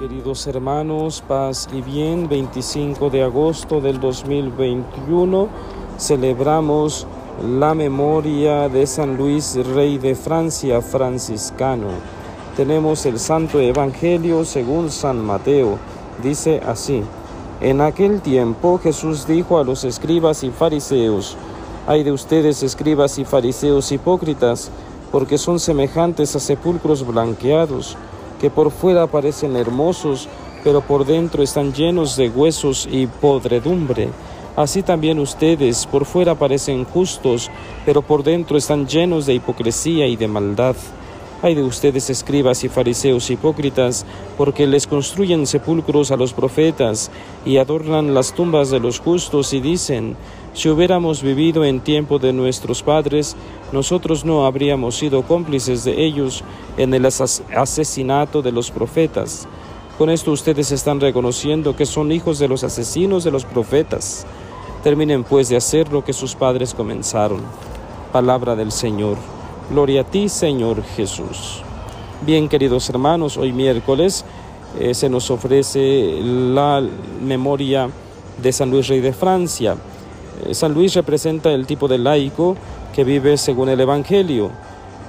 Queridos hermanos, paz y bien, 25 de agosto del 2021 celebramos la memoria de San Luis, rey de Francia, franciscano. Tenemos el Santo Evangelio según San Mateo. Dice así, en aquel tiempo Jesús dijo a los escribas y fariseos, hay de ustedes escribas y fariseos hipócritas, porque son semejantes a sepulcros blanqueados que por fuera parecen hermosos, pero por dentro están llenos de huesos y podredumbre. Así también ustedes por fuera parecen justos, pero por dentro están llenos de hipocresía y de maldad. Hay de ustedes escribas y fariseos hipócritas, porque les construyen sepulcros a los profetas y adornan las tumbas de los justos y dicen, si hubiéramos vivido en tiempo de nuestros padres, nosotros no habríamos sido cómplices de ellos en el asesinato de los profetas. Con esto ustedes están reconociendo que son hijos de los asesinos de los profetas. Terminen pues de hacer lo que sus padres comenzaron. Palabra del Señor. Gloria a ti, Señor Jesús. Bien, queridos hermanos, hoy miércoles eh, se nos ofrece la memoria de San Luis Rey de Francia. Eh, San Luis representa el tipo de laico que vive según el Evangelio.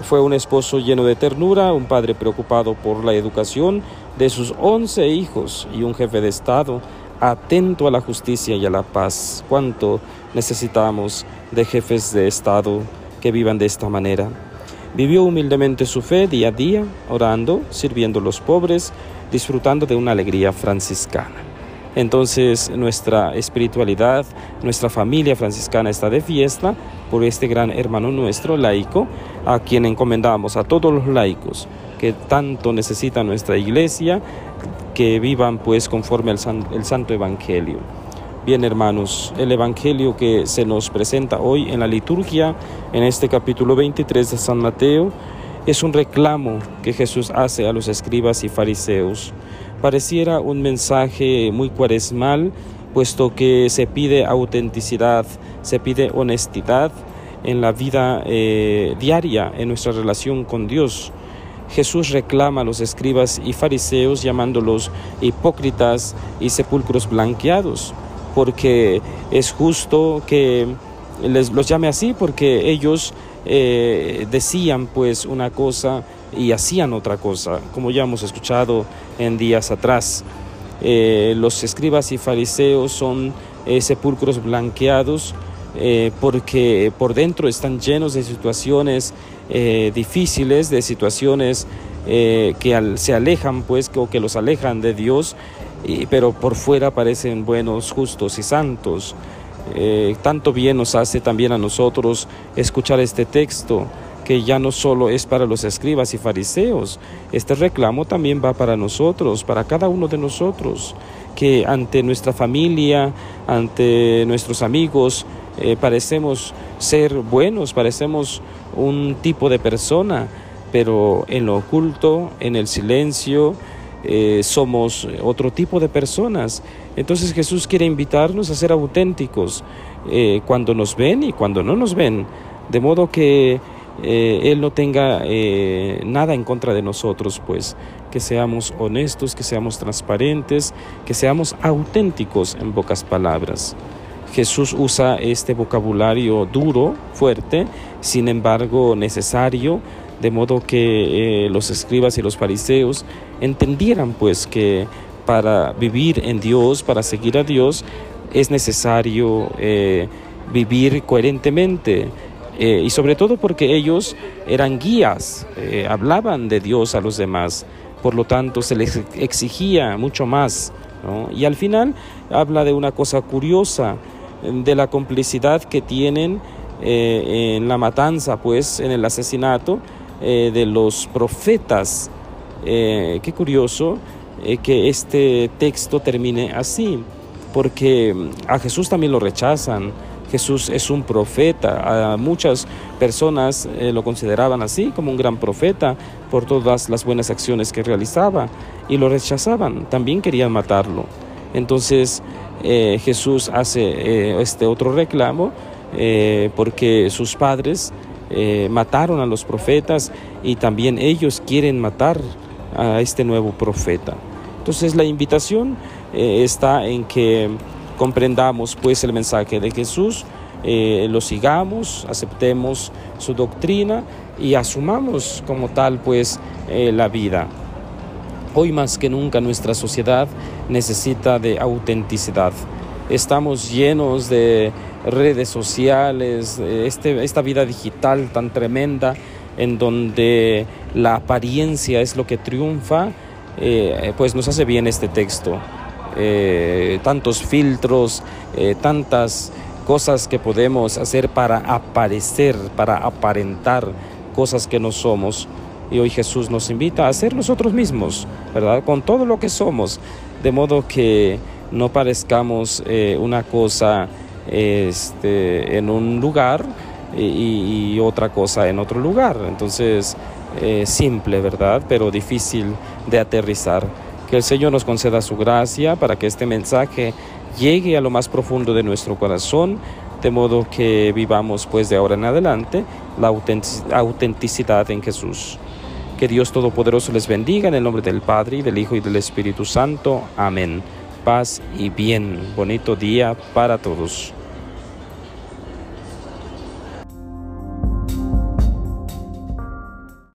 Fue un esposo lleno de ternura, un padre preocupado por la educación de sus once hijos y un jefe de Estado atento a la justicia y a la paz. ¿Cuánto necesitamos de jefes de Estado que vivan de esta manera? Vivió humildemente su fe día a día, orando, sirviendo a los pobres, disfrutando de una alegría franciscana. Entonces nuestra espiritualidad, nuestra familia franciscana está de fiesta por este gran hermano nuestro, laico, a quien encomendamos a todos los laicos que tanto necesita nuestra iglesia, que vivan pues conforme al el Santo Evangelio. Bien hermanos, el Evangelio que se nos presenta hoy en la liturgia, en este capítulo 23 de San Mateo, es un reclamo que Jesús hace a los escribas y fariseos. Pareciera un mensaje muy cuaresmal, puesto que se pide autenticidad, se pide honestidad en la vida eh, diaria, en nuestra relación con Dios. Jesús reclama a los escribas y fariseos llamándolos hipócritas y sepulcros blanqueados porque es justo que les, los llame así, porque ellos eh, decían pues una cosa y hacían otra cosa, como ya hemos escuchado en días atrás. Eh, los escribas y fariseos son eh, sepulcros blanqueados porque por dentro están llenos de situaciones difíciles, de situaciones que se alejan pues o que los alejan de Dios pero por fuera parecen buenos, justos y santos. Eh, tanto bien nos hace también a nosotros escuchar este texto, que ya no solo es para los escribas y fariseos, este reclamo también va para nosotros, para cada uno de nosotros, que ante nuestra familia, ante nuestros amigos, eh, parecemos ser buenos, parecemos un tipo de persona, pero en lo oculto, en el silencio, eh, somos otro tipo de personas. Entonces Jesús quiere invitarnos a ser auténticos eh, cuando nos ven y cuando no nos ven, de modo que eh, Él no tenga nada en contra de nosotros, pues que seamos honestos, que seamos transparentes, que seamos auténticos en pocas palabras. Jesús usa este vocabulario duro, fuerte, sin embargo necesario, de modo que eh, los escribas y los fariseos entendieran pues que para vivir en Dios, para seguir a Dios, es necesario eh, vivir coherentemente. Eh, y sobre todo porque ellos eran guías, hablaban de Dios a los demás, por lo tanto se les exigía mucho más. Y al final habla de una cosa curiosa, de la complicidad que tienen en la matanza, pues en el asesinato, eh, de los profetas. Eh, qué curioso eh, que este texto termine así, porque a Jesús también lo rechazan. Jesús es un profeta. A muchas personas lo consideraban así, como un gran profeta, por todas las buenas acciones que realizaba, y lo rechazaban. También querían matarlo. Entonces Jesús hace este otro reclamo, porque sus padres eh, mataron a los profetas y también ellos quieren matar a este nuevo profeta. Entonces la invitación eh, está en que comprendamos pues el mensaje de Jesús, eh, lo sigamos, aceptemos su doctrina y asumamos como tal pues la vida. Hoy más que nunca nuestra sociedad necesita de autenticidad. Estamos llenos de redes sociales, este, esta vida digital tan tremenda en donde la apariencia es lo que triunfa, eh, pues nos hace bien este texto. Eh, tantos filtros, eh, tantas cosas que podemos hacer para aparecer, para aparentar cosas que no somos. Y hoy Jesús nos invita a ser nosotros mismos, ¿verdad? Con todo lo que somos, de modo que no parezcamos una cosa este, en un lugar y, otra cosa en otro lugar. Entonces, simple, ¿verdad? Pero difícil de aterrizar. Que el Señor nos conceda su gracia para que este mensaje llegue a lo más profundo de nuestro corazón, de modo que vivamos pues de ahora en adelante la autenticidad en Jesús. Que Dios Todopoderoso les bendiga en el nombre del Padre, del Hijo y del Espíritu Santo. Amén. Paz y bien. Bonito día para todos.